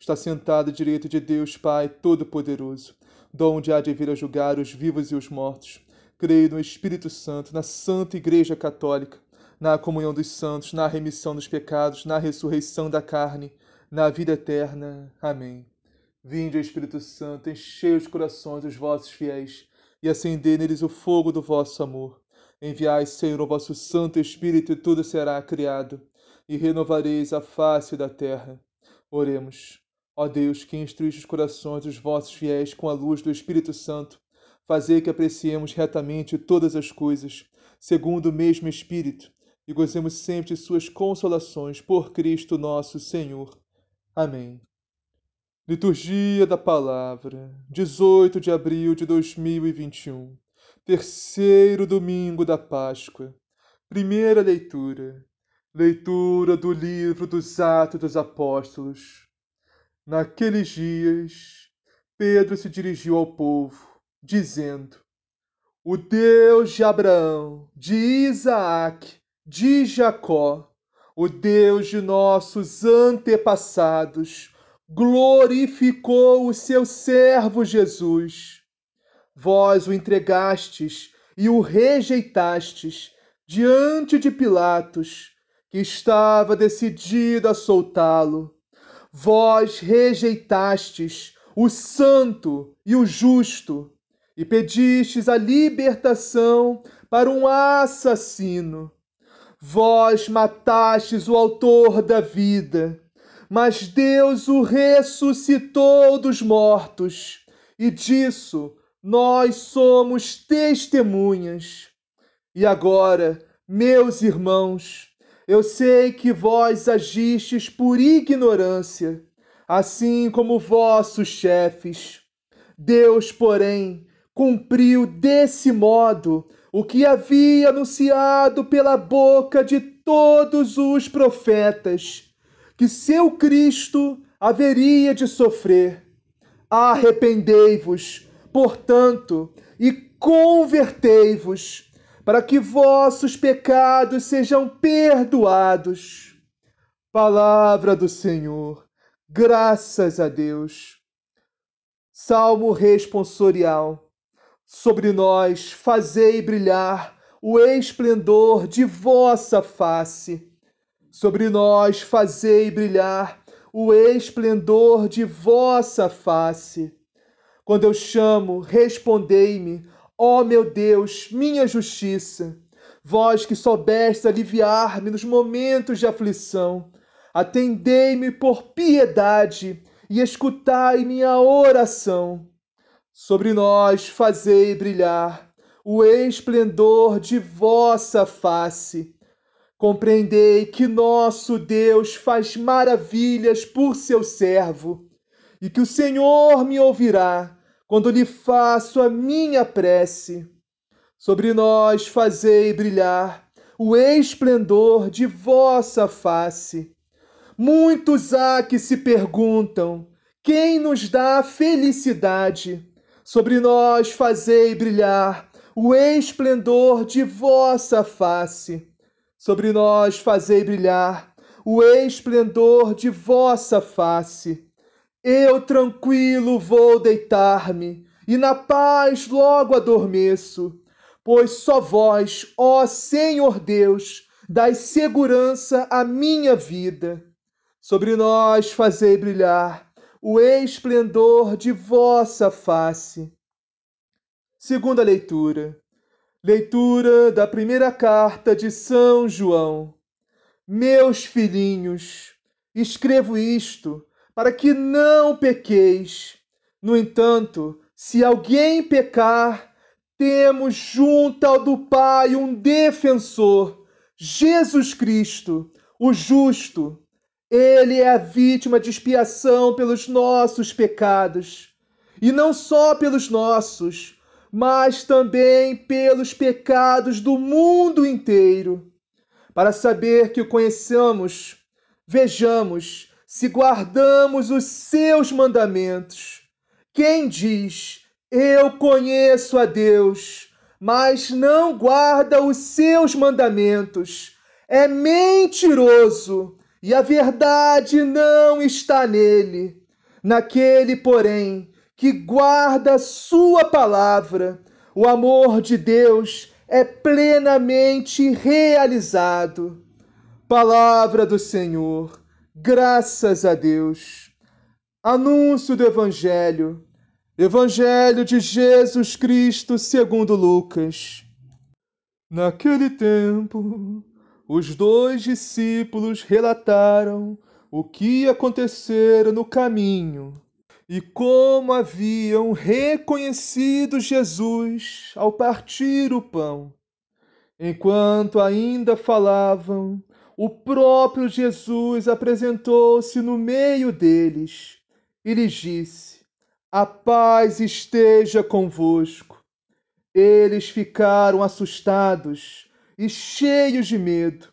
está sentado à direita de Deus Pai Todo-Poderoso, donde há de vir a julgar os vivos e os mortos. Creio no Espírito Santo, na Santa Igreja Católica, na comunhão dos santos, na remissão dos pecados, na ressurreição da carne, na vida eterna. Amém. Vinde, Espírito Santo, enchei os corações dos vossos fiéis e acendei neles o fogo do vosso amor. Enviai, Senhor, o vosso Santo Espírito e tudo será criado, e renovareis a face da terra. Oremos. Ó Deus, que instruíste os corações dos vossos fiéis com a luz do Espírito Santo, fazei que apreciemos retamente todas as coisas, segundo o mesmo Espírito, e gozemos sempre de suas consolações por Cristo nosso Senhor. Amém. Liturgia da Palavra, 18 de abril de 2021, terceiro domingo da Páscoa. Primeira leitura. Leitura do livro dos Atos dos Apóstolos. Naqueles dias, Pedro se dirigiu ao povo, dizendo: O Deus de Abraão, de Isaac, de Jacó, o Deus de nossos antepassados, glorificou o seu servo Jesus. Vós o entregastes e o rejeitastes diante de Pilatos, que estava decidido a soltá-lo vós rejeitastes o santo e o justo e pedistes a libertação para um assassino. Vós matastes o autor da vida, mas Deus o ressuscitou dos mortos, e disso nós somos testemunhas. E agora, meus irmãos, eu sei que vós agistes por ignorância, assim como vossos chefes. Deus, porém, cumpriu desse modo o que havia anunciado pela boca de todos os profetas, que seu Cristo haveria de sofrer. Arrependei-vos, portanto, e convertei-vos para que vossos pecados sejam perdoados. Palavra do Senhor, graças a Deus. Salmo responsorial. Sobre nós fazei brilhar o esplendor de vossa face. Sobre nós fazei brilhar o esplendor de vossa face. Quando eu chamo, respondei-me Ó oh, meu Deus, minha justiça, vós que soubeste aliviar-me nos momentos de aflição, atendei-me por piedade e escutai minha oração. Sobre nós fazei brilhar o esplendor de vossa face. Compreendei que nosso Deus faz maravilhas por seu servo e que o Senhor me ouvirá quando lhe faço a minha prece. Sobre nós fazei brilhar o esplendor de vossa face. Muitos há que se perguntam: quem nos dá felicidade? Sobre nós fazei brilhar o esplendor de vossa face. Sobre nós fazei brilhar o esplendor de vossa face. Eu tranquilo vou deitar-me, e na paz logo adormeço, pois só vós, ó Senhor Deus, dai segurança à minha vida. Sobre nós fazei brilhar o esplendor de vossa face. Segunda leitura. Leitura da primeira carta de São João. Meus filhinhos, escrevo isto para que não pequeis. No entanto, se alguém pecar, temos junto ao do Pai um defensor, Jesus Cristo, o justo. Ele é a vítima de expiação pelos nossos pecados. E não só pelos nossos, mas também pelos pecados do mundo inteiro. Para saber que o conheçamos, vejamos se guardamos os seus mandamentos. Quem diz, eu conheço a Deus, mas não guarda os seus mandamentos, é mentiroso e a verdade não está nele. Naquele, porém, que guarda sua palavra, o amor de Deus é plenamente realizado. Palavra do Senhor, graças a Deus. Anúncio do Evangelho, Evangelho de Jesus Cristo segundo Lucas. Naquele tempo, os dois discípulos relataram o que acontecera no caminho e como haviam reconhecido Jesus ao partir o pão. Enquanto ainda falavam, o próprio Jesus apresentou-se no meio deles e lhes disse: A paz esteja convosco. Eles ficaram assustados e cheios de medo,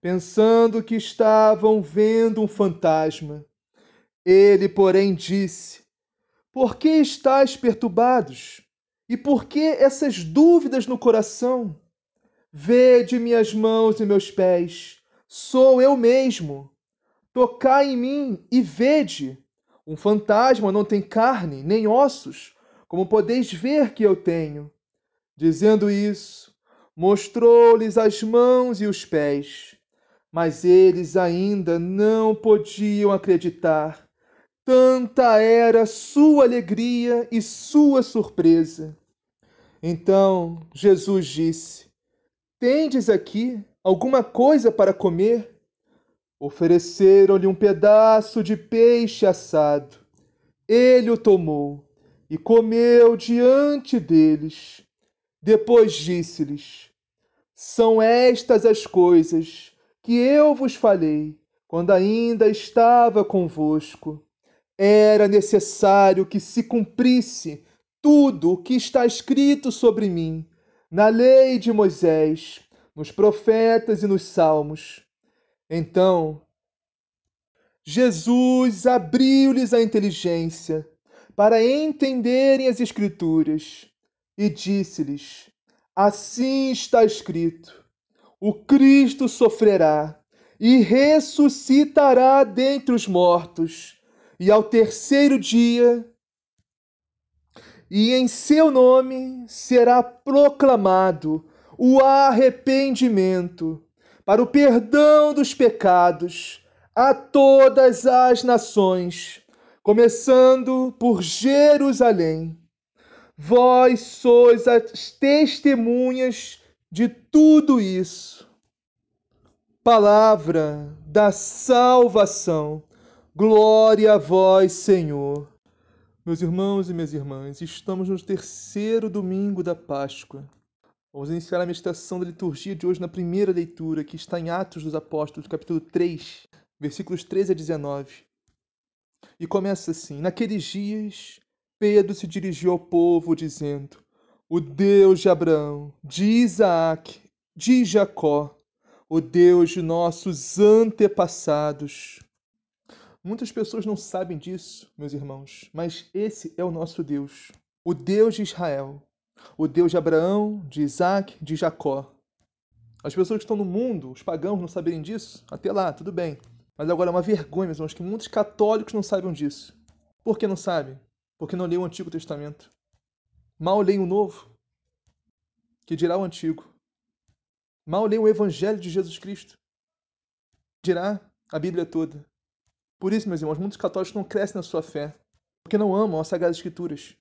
pensando que estavam vendo um fantasma. Ele, porém, disse: Por que estáis perturbados? E por que essas dúvidas no coração? Vede minhas mãos e meus pés, sou eu mesmo. Tocai em mim e vede. Um fantasma não tem carne nem ossos, como podeis ver que eu tenho. Dizendo isso, mostrou-lhes as mãos e os pés. Mas eles ainda não podiam acreditar Tanta era sua alegria e sua surpresa. Então Jesus disse: Tendes aqui alguma coisa para comer? Ofereceram-lhe um pedaço de peixe assado. Ele o tomou e comeu diante deles. Depois disse-lhes: São estas as coisas que eu vos falei quando ainda estava convosco era necessário que se cumprisse tudo o que está escrito sobre mim na lei de Moisés, nos profetas e nos salmos. Então, Jesus abriu-lhes a inteligência para entenderem as Escrituras e disse-lhes: Assim está escrito: o Cristo sofrerá e ressuscitará dentre os mortos e ao terceiro dia, e em seu nome será proclamado o arrependimento para o perdão dos pecados a todas as nações, começando por Jerusalém. Vós sois as testemunhas de tudo isso. Palavra da salvação. Glória a vós, Senhor. Meus irmãos e minhas irmãs, estamos no terceiro domingo da Páscoa. Vamos iniciar a meditação da liturgia de hoje na primeira leitura, que está em Atos dos Apóstolos, capítulo 3, versículos 13 a 19. E começa assim: Naqueles dias, Pedro se dirigiu ao povo, dizendo: O Deus de Abraão, de Isaac, de Jacó, o Deus de nossos antepassados, Muitas pessoas não sabem disso, meus irmãos, mas esse é o nosso Deus, o Deus de Israel, o Deus de Abraão, de Isaac, de Jacó. As pessoas que estão no mundo, os pagãos, não saberem disso, até lá, tudo bem. Mas agora é uma vergonha, meus irmãos, que muitos católicos não saibam disso. Por que não sabem? Porque não leem o Antigo Testamento. Mal leem o Novo, que dirá o Antigo. Mal leem o Evangelho de Jesus Cristo, dirá a Bíblia toda. Por isso, meus irmãos, muitos católicos não crescem na sua fé, porque não amam as Sagradas Escrituras.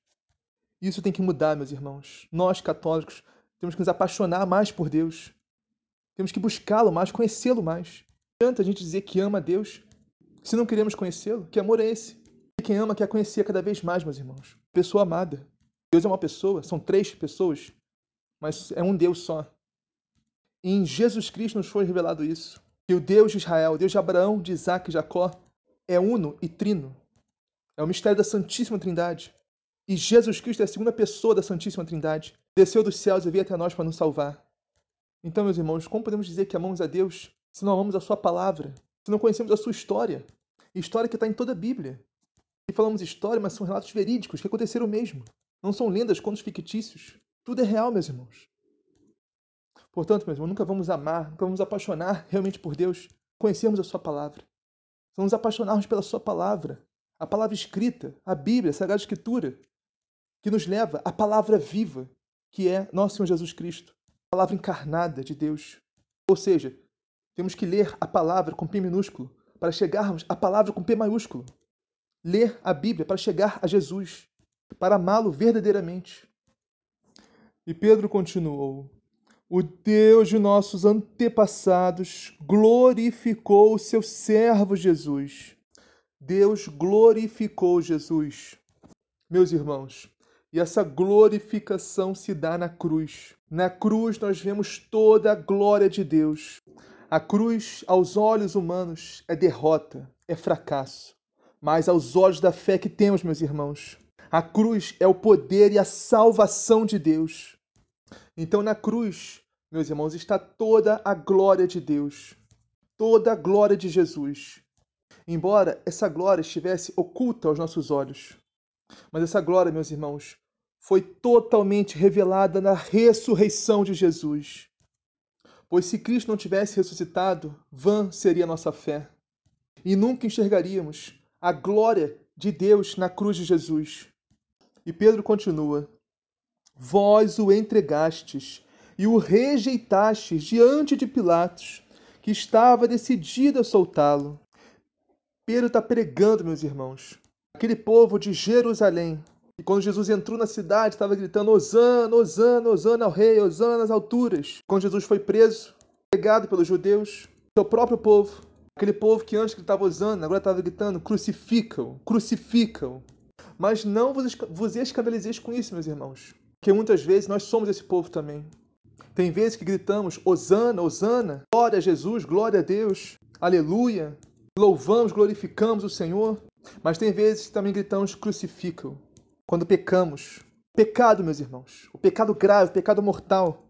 Isso tem que mudar, meus irmãos. Nós, católicos, temos que nos apaixonar mais por Deus. Temos que buscá-lo mais, conhecê-lo mais. Adianta a gente dizer que ama a Deus se não queremos conhecê-lo. Que amor é esse? E quem ama quer conhecer cada vez mais, meus irmãos. Pessoa amada. Deus é uma pessoa, são três pessoas, mas é um Deus só. E em Jesus Cristo nos foi revelado isso. que o Deus de Israel, o Deus de Abraão, de Isaac e Jacó, é uno e trino. É o mistério da Santíssima Trindade. E Jesus Cristo é a segunda pessoa da Santíssima Trindade. Desceu dos céus e veio até nós para nos salvar. Então, meus irmãos, como podemos dizer que amamos a Deus se não amamos a Sua palavra? Se não conhecemos a Sua história? História que está em toda a Bíblia. E falamos história, mas são relatos verídicos que aconteceram mesmo. Não são lendas, contos fictícios. Tudo é real, meus irmãos. Portanto, meus irmãos, nunca vamos amar, nunca vamos apaixonar realmente por Deus, conhecermos a Sua palavra. Vamos apaixonarmos pela Sua palavra, a palavra escrita, a Bíblia, a Sagrada Escritura, que nos leva à palavra viva, que é nosso Senhor Jesus Cristo, a palavra encarnada de Deus. Ou seja, temos que ler a palavra com P minúsculo para chegarmos à palavra com P maiúsculo. Ler a Bíblia para chegar a Jesus, para amá-lo verdadeiramente. E Pedro continuou: o Deus de nossos antepassados glorificou o seu servo Jesus. Deus glorificou Jesus. Meus irmãos, e essa glorificação se dá na cruz. Na cruz nós vemos toda a glória de Deus. A cruz, aos olhos humanos, é derrota, é fracasso. Mas aos olhos da fé que temos, meus irmãos, a cruz é o poder e a salvação de Deus. Então, na cruz, meus irmãos, está toda a glória de Deus, toda a glória de Jesus. Embora essa glória estivesse oculta aos nossos olhos, mas essa glória, meus irmãos, foi totalmente revelada na ressurreição de Jesus. Pois se Cristo não tivesse ressuscitado, vã seria nossa fé. E nunca enxergaríamos a glória de Deus na cruz de Jesus. E Pedro continua: Vós o entregastes e o rejeitastes diante de Pilatos, que estava decidido a soltá-lo. Pedro está pregando, meus irmãos. Aquele povo de Jerusalém, que quando Jesus entrou na cidade, estava gritando: Osana, Osana, Osana ao rei, Osana nas alturas. Quando Jesus foi preso, pregado pelos judeus, seu próprio povo, aquele povo que antes gritava Osana, agora estava gritando: crucificam, crucificam. Mas não vos escandalizeis com isso, meus irmãos que muitas vezes nós somos esse povo também. Tem vezes que gritamos Osana, Osana, glória a Jesus, glória a Deus, aleluia, louvamos, glorificamos o Senhor, mas tem vezes que também gritamos crucificam, quando pecamos. Pecado, meus irmãos, o pecado grave, o pecado mortal,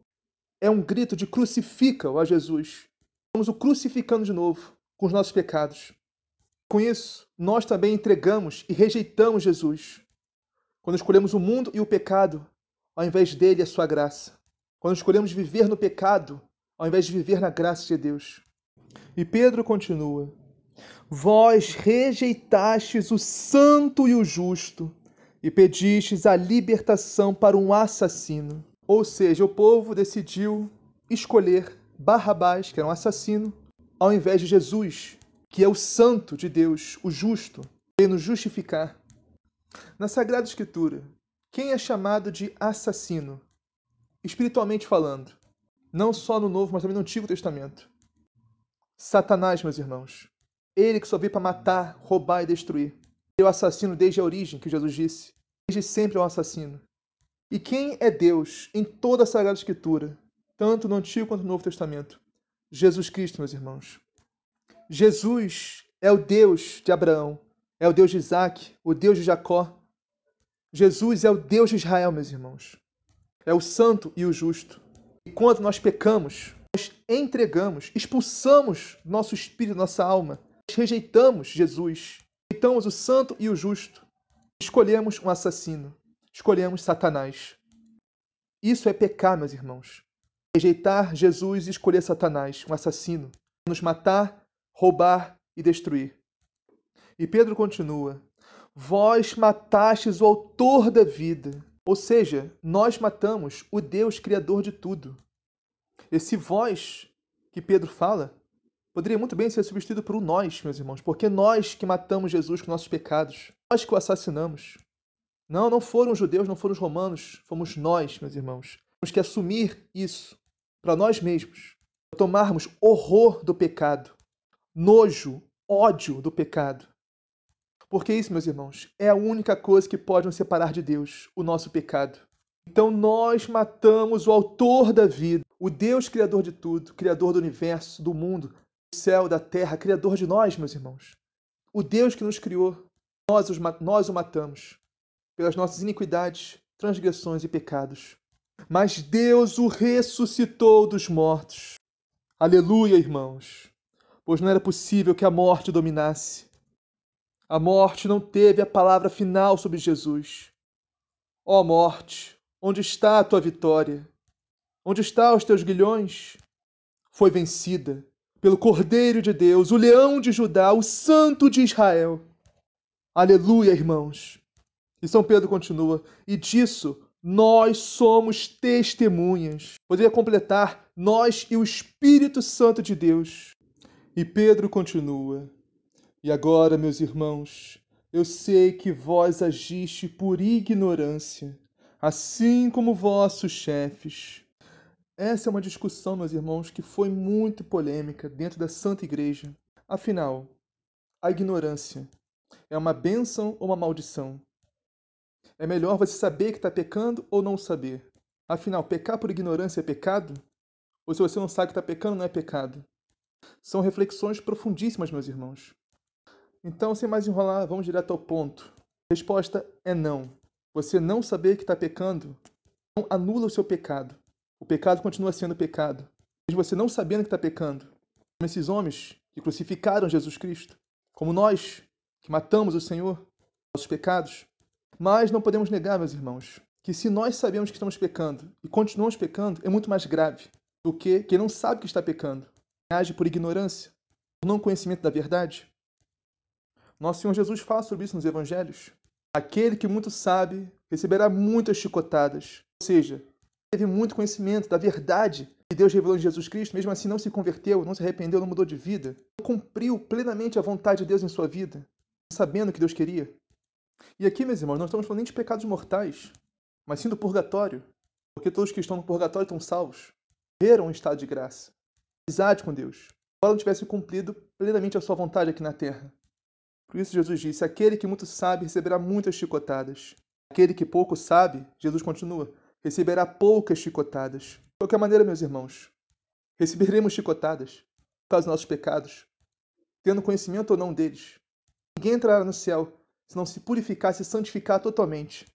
é um grito de crucificam a Jesus. Estamos o crucificando de novo com os nossos pecados. Com isso, nós também entregamos e rejeitamos Jesus. Quando escolhemos o mundo e o pecado ao invés dele a sua graça. Quando escolhemos viver no pecado, ao invés de viver na graça de Deus. E Pedro continua: Vós rejeitastes o santo e o justo e pedistes a libertação para um assassino. Ou seja, o povo decidiu escolher Barrabás, que era um assassino, ao invés de Jesus, que é o santo de Deus, o justo, veio nos justificar. Na Sagrada Escritura, quem é chamado de assassino? Espiritualmente falando, não só no Novo, mas também no Antigo Testamento. Satanás, meus irmãos. Ele que só veio para matar, roubar e destruir. O assassino desde a origem, que Jesus disse. Desde sempre é um assassino. E quem é Deus em toda a Sagrada Escritura, tanto no Antigo quanto no Novo Testamento? Jesus Cristo, meus irmãos. Jesus é o Deus de Abraão, é o Deus de Isaac, o Deus de Jacó, Jesus é o Deus de Israel, meus irmãos. É o santo e o justo. E quando nós pecamos, nós entregamos, expulsamos nosso espírito, nossa alma, rejeitamos Jesus, rejeitamos o santo e o justo, escolhemos um assassino, escolhemos Satanás. Isso é pecar, meus irmãos. Rejeitar Jesus e escolher Satanás, um assassino, nos matar, roubar e destruir. E Pedro continua: Vós matastes o autor da vida. Ou seja, nós matamos o Deus criador de tudo. Esse vós que Pedro fala poderia muito bem ser substituído por um nós, meus irmãos, porque nós que matamos Jesus com nossos pecados, nós que o assassinamos. Não, não foram os judeus, não foram os romanos, fomos nós, meus irmãos. Temos que assumir isso para nós mesmos, tomarmos horror do pecado, nojo, ódio do pecado porque isso, meus irmãos, é a única coisa que pode nos separar de Deus, o nosso pecado. Então nós matamos o autor da vida, o Deus criador de tudo, criador do universo, do mundo, céu, da terra, Criador de nós, meus irmãos. O Deus que nos criou, nós, os, nós o matamos pelas nossas iniquidades, transgressões e pecados. Mas Deus o ressuscitou dos mortos. Aleluia, irmãos! Pois não era possível que a morte dominasse. A morte não teve a palavra final sobre Jesus. Ó oh, morte, onde está a tua vitória? Onde estão os teus guilhões? Foi vencida pelo Cordeiro de Deus, o leão de Judá, o santo de Israel. Aleluia, irmãos. E São Pedro continua: e disso nós somos testemunhas. Poderia completar nós e o Espírito Santo de Deus. E Pedro continua: e agora, meus irmãos, eu sei que vós agiste por ignorância, assim como vossos chefes. Essa é uma discussão, meus irmãos, que foi muito polêmica dentro da Santa Igreja. Afinal, a ignorância é uma bênção ou uma maldição? É melhor você saber que está pecando ou não saber? Afinal, pecar por ignorância é pecado? Ou se você não sabe que está pecando, não é pecado? São reflexões profundíssimas, meus irmãos. Então, sem mais enrolar, vamos direto ao ponto. A resposta é não. Você não saber que está pecando não anula o seu pecado. O pecado continua sendo pecado. Mesmo você não sabendo que está pecando. Como esses homens que crucificaram Jesus Cristo. Como nós que matamos o Senhor, nossos pecados. Mas não podemos negar, meus irmãos, que se nós sabemos que estamos pecando e continuamos pecando, é muito mais grave do que quem não sabe que está pecando. Age por ignorância, por não conhecimento da verdade. Nosso Senhor Jesus fala sobre isso nos evangelhos. Aquele que muito sabe receberá muitas chicotadas. Ou seja, teve muito conhecimento da verdade que Deus revelou em Jesus Cristo, mesmo assim não se converteu, não se arrependeu, não mudou de vida, cumpriu plenamente a vontade de Deus em sua vida, sabendo o que Deus queria. E aqui, meus irmãos, não estamos falando nem de pecados mortais, mas sim do purgatório, porque todos que estão no purgatório estão salvos, viram um estado de graça, amizade com Deus, embora não tivesse cumprido plenamente a sua vontade aqui na terra. Por isso Jesus disse: Aquele que muito sabe receberá muitas chicotadas. Aquele que pouco sabe, Jesus continua, receberá poucas chicotadas. De qualquer maneira, meus irmãos, receberemos chicotadas por dos nossos pecados, tendo conhecimento ou não deles. Ninguém entrará no céu se não se purificar, se santificar totalmente,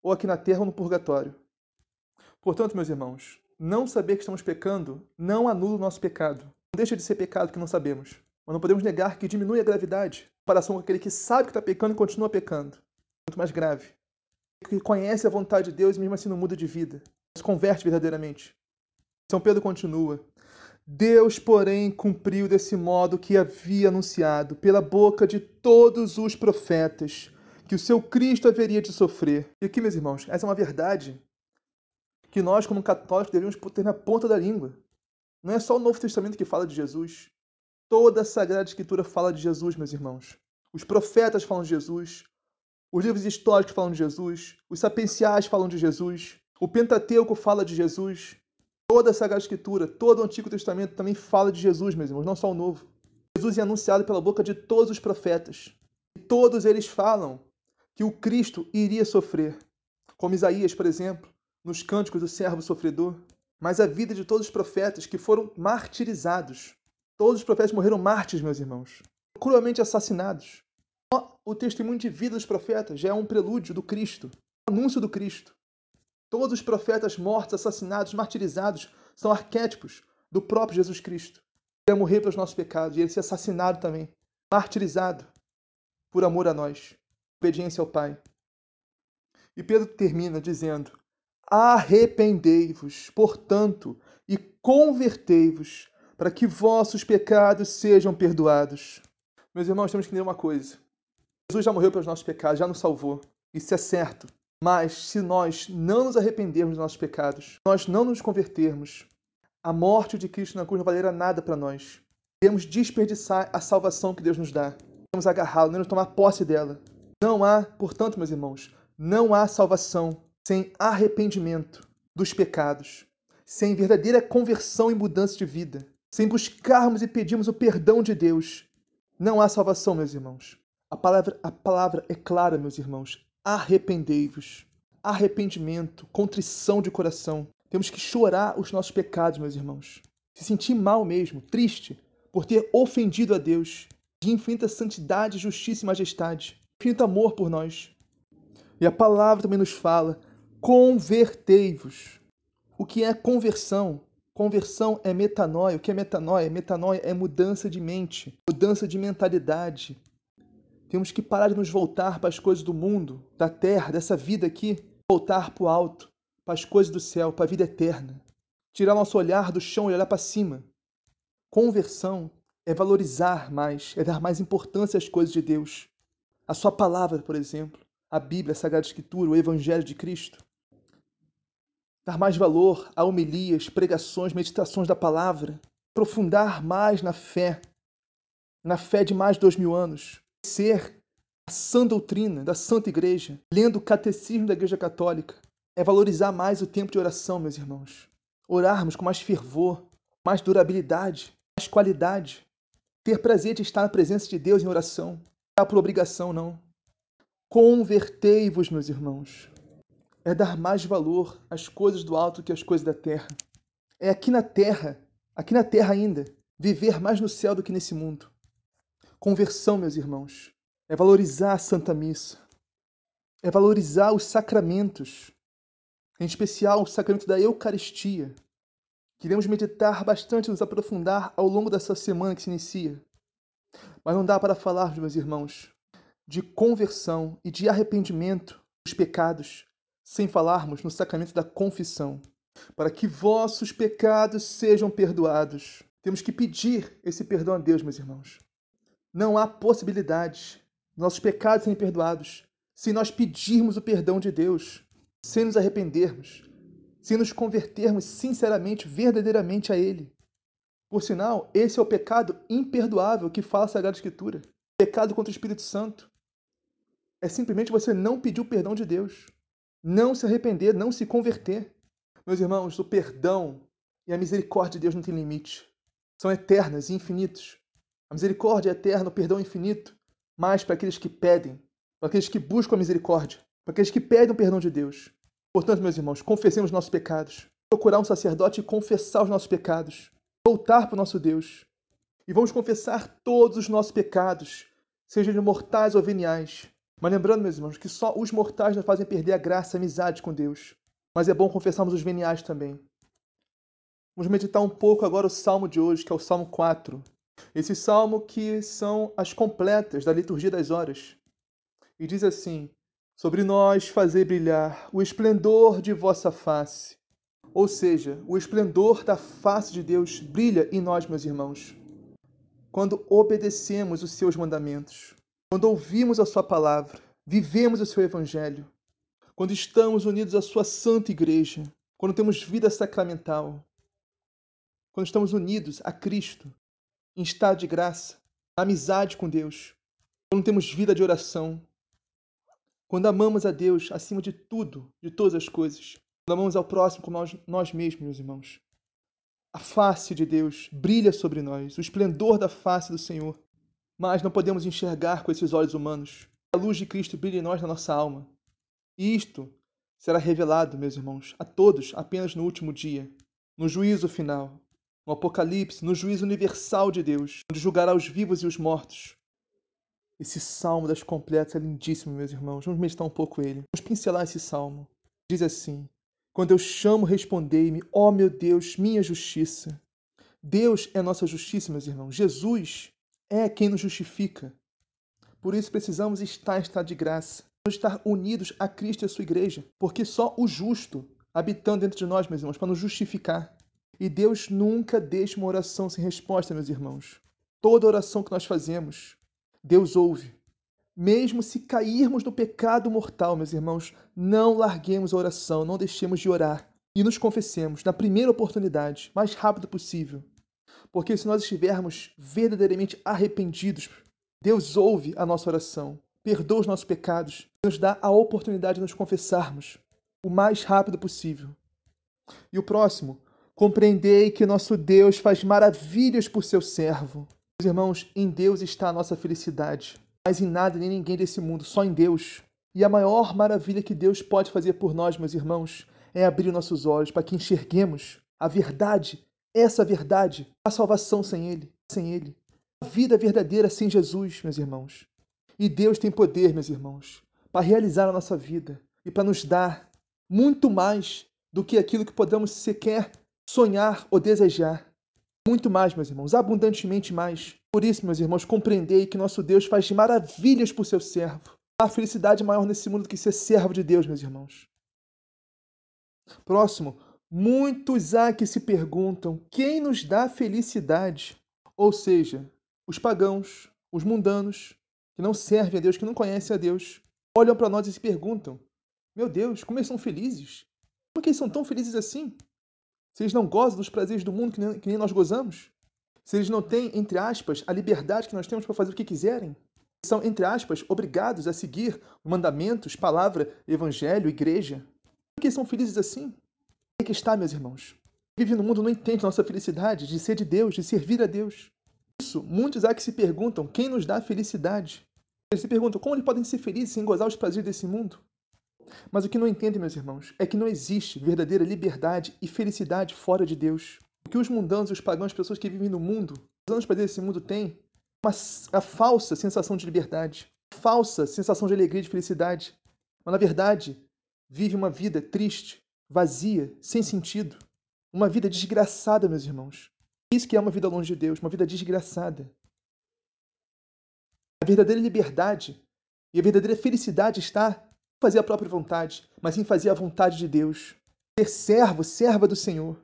ou aqui na terra ou no purgatório. Portanto, meus irmãos, não saber que estamos pecando não anula o nosso pecado. Não deixa de ser pecado que não sabemos. Mas não podemos negar que diminui a gravidade em comparação com aquele que sabe que está pecando e continua pecando. Muito mais grave. Que conhece a vontade de Deus e mesmo assim não muda de vida. Se converte verdadeiramente. São Pedro continua. Deus, porém, cumpriu desse modo que havia anunciado pela boca de todos os profetas que o seu Cristo haveria de sofrer. E aqui, meus irmãos, essa é uma verdade que nós, como católicos, devemos ter na ponta da língua. Não é só o Novo Testamento que fala de Jesus. Toda a Sagrada Escritura fala de Jesus, meus irmãos. Os profetas falam de Jesus, os livros históricos falam de Jesus, os sapinciais falam de Jesus, o Pentateuco fala de Jesus. Toda a Sagrada Escritura, todo o Antigo Testamento também fala de Jesus, meus irmãos, não só o Novo. Jesus é anunciado pela boca de todos os profetas. E todos eles falam que o Cristo iria sofrer. Como Isaías, por exemplo, nos cânticos do servo sofredor. Mas a vida de todos os profetas que foram martirizados Todos os profetas morreram mártires, meus irmãos, cruelmente assassinados. O testemunho de vida dos profetas já é um prelúdio do Cristo, anúncio do Cristo. Todos os profetas mortos, assassinados, martirizados são arquétipos do próprio Jesus Cristo. Ele ia morrer pelos nossos pecados e ele ser assassinado também, martirizado por amor a nós, obediência ao Pai. E Pedro termina dizendo: Arrependei-vos, portanto, e convertei-vos para que vossos pecados sejam perdoados. Meus irmãos, temos que entender uma coisa. Jesus já morreu pelos nossos pecados, já nos salvou. Isso é certo. Mas se nós não nos arrependermos dos nossos pecados, nós não nos convertermos, a morte de Cristo na cruz não valerá nada para nós. Devemos desperdiçar a salvação que Deus nos dá. Devemos agarrá-la, devemos tomar posse dela. Não há, portanto, meus irmãos, não há salvação sem arrependimento dos pecados, sem verdadeira conversão e mudança de vida sem buscarmos e pedirmos o perdão de Deus, não há salvação, meus irmãos. A palavra, a palavra é clara, meus irmãos. Arrependei-vos. Arrependimento, contrição de coração. Temos que chorar os nossos pecados, meus irmãos. Se sentir mal mesmo, triste, por ter ofendido a Deus, de infinita santidade, justiça e majestade, infinito amor por nós. E a palavra também nos fala: convertei-vos. O que é conversão? Conversão é metanoia. O que é metanoia? Metanoia é mudança de mente, mudança de mentalidade. Temos que parar de nos voltar para as coisas do mundo, da terra, dessa vida aqui, voltar para o alto, para as coisas do céu, para a vida eterna. Tirar nosso olhar do chão e olhar para cima. Conversão é valorizar mais, é dar mais importância às coisas de Deus. A sua palavra, por exemplo, a Bíblia, a Sagrada Escritura, o Evangelho de Cristo dar mais valor a homilias, pregações, meditações da palavra, aprofundar mais na fé, na fé de mais de dois mil anos, ser a sã doutrina da Santa Igreja, lendo o catecismo da Igreja Católica, é valorizar mais o tempo de oração, meus irmãos. Orarmos com mais fervor, mais durabilidade, mais qualidade. Ter prazer de estar na presença de Deus em oração. Não é por obrigação, não. Convertei-vos, meus irmãos é dar mais valor às coisas do alto que às coisas da terra. É aqui na terra, aqui na terra ainda, viver mais no céu do que nesse mundo. Conversão, meus irmãos, é valorizar a Santa Missa, é valorizar os sacramentos, em especial o sacramento da Eucaristia. Queremos meditar bastante, nos aprofundar ao longo dessa semana que se inicia. Mas não dá para falar, meus irmãos, de conversão e de arrependimento dos pecados sem falarmos no sacramento da confissão. Para que vossos pecados sejam perdoados. Temos que pedir esse perdão a Deus, meus irmãos. Não há possibilidade de nossos pecados serem perdoados se nós pedirmos o perdão de Deus, sem nos arrependermos, sem nos convertermos sinceramente, verdadeiramente a Ele. Por sinal, esse é o pecado imperdoável que fala a Sagrada Escritura. Pecado contra o Espírito Santo. É simplesmente você não pedir o perdão de Deus não se arrepender, não se converter. Meus irmãos, o perdão e a misericórdia de Deus não têm limite. São eternas e infinitos. A misericórdia é eterna, o perdão é infinito, mas para aqueles que pedem, para aqueles que buscam a misericórdia, para aqueles que pedem o perdão de Deus. Portanto, meus irmãos, confessemos nossos pecados. Procurar um sacerdote e confessar os nossos pecados. Voltar para o nosso Deus. E vamos confessar todos os nossos pecados, sejam mortais ou veniais, mas lembrando, meus irmãos, que só os mortais nos fazem perder a graça, a amizade com Deus. Mas é bom confessarmos os veniais também. Vamos meditar um pouco agora o salmo de hoje, que é o Salmo 4. Esse salmo que são as completas da liturgia das horas. E diz assim: Sobre nós fazer brilhar o esplendor de vossa face. Ou seja, o esplendor da face de Deus brilha em nós, meus irmãos, quando obedecemos os seus mandamentos. Quando ouvimos a Sua palavra, vivemos o seu Evangelho, quando estamos unidos à Sua Santa Igreja, quando temos vida sacramental, quando estamos unidos a Cristo, em estado de graça, amizade com Deus, quando temos vida de oração, quando amamos a Deus acima de tudo, de todas as coisas, quando amamos ao próximo como nós, nós mesmos, meus irmãos. A face de Deus brilha sobre nós, o esplendor da face do Senhor mas não podemos enxergar com esses olhos humanos. A luz de Cristo brilha em nós na nossa alma. E isto será revelado, meus irmãos, a todos apenas no último dia, no juízo final, no Apocalipse, no juízo universal de Deus, onde julgará os vivos e os mortos. Esse salmo das completas é lindíssimo, meus irmãos. Vamos meditar um pouco ele. Vamos pincelar esse salmo. Diz assim: Quando eu chamo, respondei-me, ó oh, meu Deus, minha justiça. Deus é nossa justiça, meus irmãos. Jesus é quem nos justifica. Por isso precisamos estar em estado de graça, estar unidos a Cristo e a sua igreja, porque só o justo habitando dentro de nós, meus irmãos, para nos justificar. E Deus nunca deixa uma oração sem resposta, meus irmãos. Toda oração que nós fazemos, Deus ouve. Mesmo se cairmos no pecado mortal, meus irmãos, não larguemos a oração, não deixemos de orar e nos confessemos na primeira oportunidade, mais rápido possível. Porque se nós estivermos verdadeiramente arrependidos, Deus ouve a nossa oração, perdoa os nossos pecados, nos dá a oportunidade de nos confessarmos o mais rápido possível. E o próximo, compreendei que nosso Deus faz maravilhas por seu servo. Meus irmãos, em Deus está a nossa felicidade, mas em nada nem ninguém desse mundo, só em Deus. E a maior maravilha que Deus pode fazer por nós, meus irmãos, é abrir nossos olhos para que enxerguemos a verdade essa verdade, a salvação sem Ele. sem Ele. A vida verdadeira sem Jesus, meus irmãos. E Deus tem poder, meus irmãos, para realizar a nossa vida e para nos dar muito mais do que aquilo que podemos sequer sonhar ou desejar. Muito mais, meus irmãos, abundantemente mais. Por isso, meus irmãos, compreendei que nosso Deus faz maravilhas por seu servo. Há felicidade maior nesse mundo do que ser servo de Deus, meus irmãos. Próximo, muitos há que se perguntam quem nos dá felicidade, ou seja, os pagãos, os mundanos, que não servem a Deus, que não conhecem a Deus, olham para nós e se perguntam: Meu Deus, como eles são felizes? Por que eles são tão felizes assim? Se eles não gozam dos prazeres do mundo que nem, que nem nós gozamos? Se eles não têm, entre aspas, a liberdade que nós temos para fazer o que quiserem? São, entre aspas, obrigados a seguir mandamentos, palavra, evangelho, igreja? Por que são felizes assim? É que está, meus irmãos. Vive no mundo não entende nossa felicidade de ser de Deus, de servir a Deus. Isso, muitos há que se perguntam quem nos dá felicidade. Eles se perguntam como eles podem ser felizes sem gozar os prazeres desse mundo. Mas o que não entendem, meus irmãos, é que não existe verdadeira liberdade e felicidade fora de Deus. O que os mundanos, os pagãos, as pessoas que vivem no mundo, os anos para desse mundo têm, uma a falsa sensação de liberdade, falsa sensação de alegria e de felicidade. Mas na verdade, vive uma vida triste, vazia, sem sentido, uma vida desgraçada, meus irmãos. Isso que é uma vida longe de Deus, uma vida desgraçada. A verdadeira liberdade e a verdadeira felicidade está fazer a própria vontade, mas em fazer a vontade de Deus. Ser servo, serva do Senhor.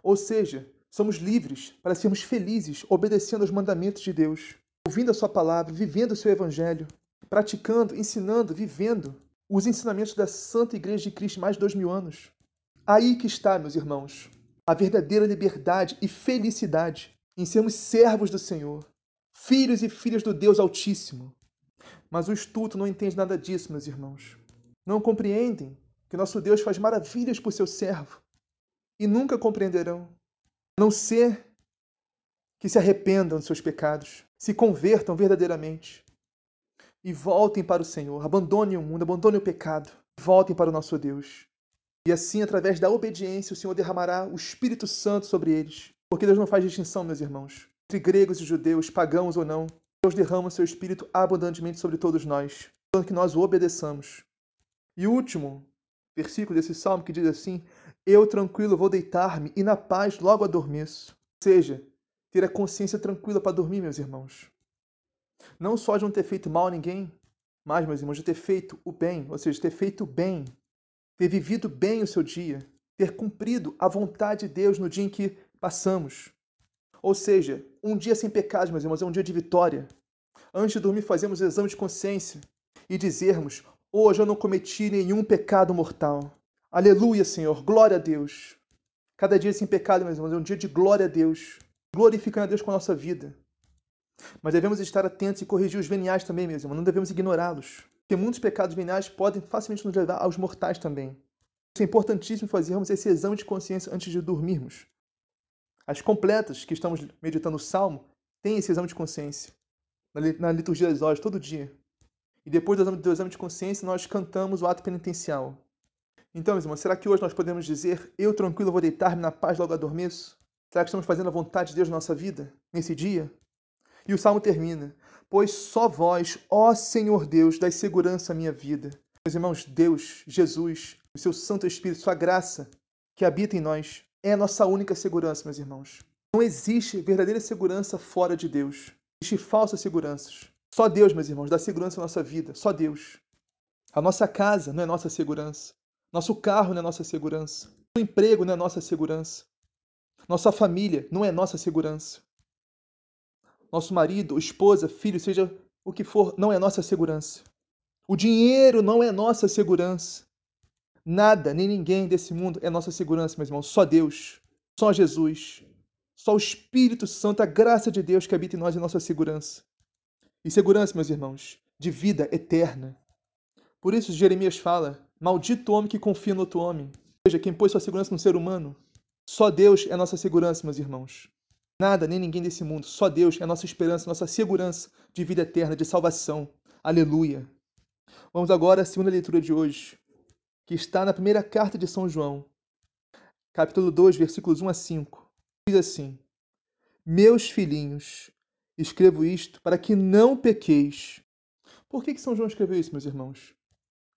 Ou seja, somos livres para sermos felizes obedecendo aos mandamentos de Deus, ouvindo a Sua palavra, vivendo o seu Evangelho, praticando, ensinando, vivendo os ensinamentos da Santa Igreja de Cristo mais de dois mil anos. Aí que está, meus irmãos, a verdadeira liberdade e felicidade em sermos servos do Senhor, filhos e filhas do Deus Altíssimo. Mas o estudo não entende nada disso, meus irmãos não compreendem que nosso Deus faz maravilhas por seu servo e nunca compreenderão, a não ser que se arrependam de seus pecados, se convertam verdadeiramente e voltem para o Senhor, abandonem o mundo, abandonem o pecado, voltem para o nosso Deus. E assim, através da obediência, o Senhor derramará o Espírito Santo sobre eles. Porque Deus não faz distinção, meus irmãos, entre gregos e judeus, pagãos ou não. Deus derrama o seu Espírito abundantemente sobre todos nós, tanto que nós o obedeçamos. E o último versículo desse salmo que diz assim: Eu tranquilo vou deitar-me e na paz logo adormeço. Ou seja, ter a consciência tranquila para dormir, meus irmãos. Não só de não ter feito mal a ninguém, mas, meus irmãos, de ter feito o bem, ou seja, ter feito bem, ter vivido bem o seu dia, ter cumprido a vontade de Deus no dia em que passamos. Ou seja, um dia sem pecados, meus irmãos, é um dia de vitória. Antes de dormir, fazemos o exame de consciência e dizermos: Hoje eu não cometi nenhum pecado mortal. Aleluia, Senhor. Glória a Deus. Cada dia sem pecado, meus irmãos, é um dia de glória a Deus. Glorificando a Deus com a nossa vida. Mas devemos estar atentos e corrigir os veniais também, meus irmãos. Não devemos ignorá-los. Porque muitos pecados veniais podem facilmente nos levar aos mortais também. É importantíssimo fazermos esse exame de consciência antes de dormirmos. As completas que estamos meditando o Salmo têm esse exame de consciência. Na liturgia das horas, todo dia. E depois do exame, do exame de consciência, nós cantamos o ato penitencial. Então, meus irmãos, será que hoje nós podemos dizer: Eu tranquilo vou deitar-me na paz logo adormeço? Será que estamos fazendo a vontade de Deus na nossa vida, nesse dia? E o salmo termina: Pois só vós, ó Senhor Deus, dai segurança à minha vida. Meus irmãos, Deus, Jesus, o seu Santo Espírito, sua graça que habita em nós, é a nossa única segurança, meus irmãos. Não existe verdadeira segurança fora de Deus. Existem falsas seguranças. Só Deus, meus irmãos, dá segurança à nossa vida. Só Deus. A nossa casa não é nossa segurança. Nosso carro não é nossa segurança. Nosso emprego não é nossa segurança. Nossa família não é nossa segurança. Nosso marido, esposa, filho, seja o que for, não é nossa segurança. O dinheiro não é nossa segurança. Nada, nem ninguém desse mundo é nossa segurança, meus irmãos. Só Deus. Só Jesus. Só o Espírito Santo, a graça de Deus que habita em nós é nossa segurança. E segurança, meus irmãos, de vida eterna. Por isso Jeremias fala: Maldito homem que confia no outro homem. Seja, quem pôs sua segurança no ser humano. Só Deus é nossa segurança, meus irmãos. Nada, nem ninguém desse mundo. Só Deus é nossa esperança, nossa segurança de vida eterna, de salvação. Aleluia. Vamos agora à segunda leitura de hoje, que está na primeira carta de São João, capítulo 2, versículos 1 a 5. Diz assim: Meus filhinhos, escrevo isto para que não pequeis. Por que, que São João escreveu isso, meus irmãos?